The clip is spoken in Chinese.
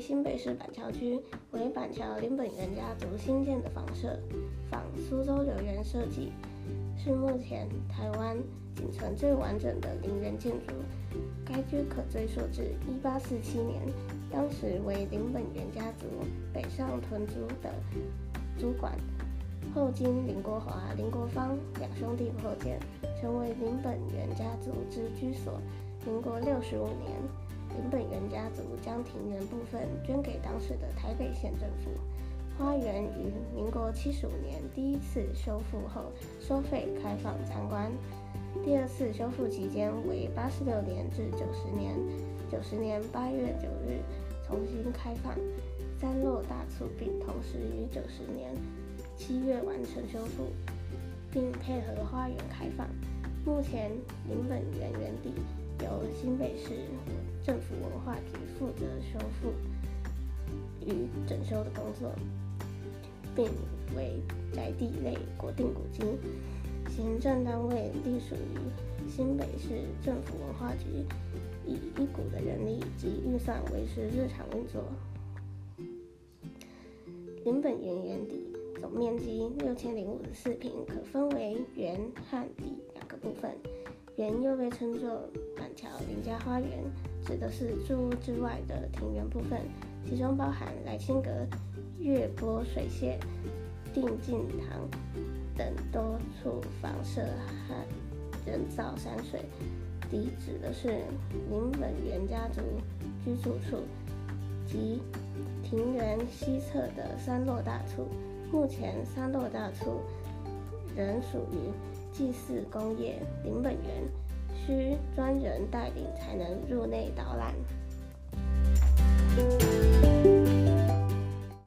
新北市板桥区，为板桥林本源家族新建的房舍，仿苏州留园设计，是目前台湾仅存最完整的林园建筑。该居可追溯至1847年，当时为林本源家族北上屯租的租馆，后经林国华、林国芳两兄弟扩建，成为林本源家族之居所。民国六十五年，林本源家族将庭园部分捐给当时的台北县政府。花园于民国七十五年第一次修复后收费开放参观，第二次修复期间为八十六年至九十年。九十年八月九日重新开放，三落大促，并同时于九十年七月完成修复，并配合花园开放。目前林本源园地。由新北市政府文化局负责修复与整修的工作，并为宅地类国定古迹，行政单位隶属于新北市政府文化局，以一股的人力及预算维持日常运作。林本源园底总面积六千零五十四平，可分为园和底两个部分。园又被称作板桥林家花园，指的是住屋之外的庭园部分，其中包含来清阁、月波水榭、定静堂等多处房舍和人造山水。底指的是林本源家族居住处及庭园西侧的三落大厝。目前三落大厝仍属于。祭祀工业林本源需专人带领才能入内导览。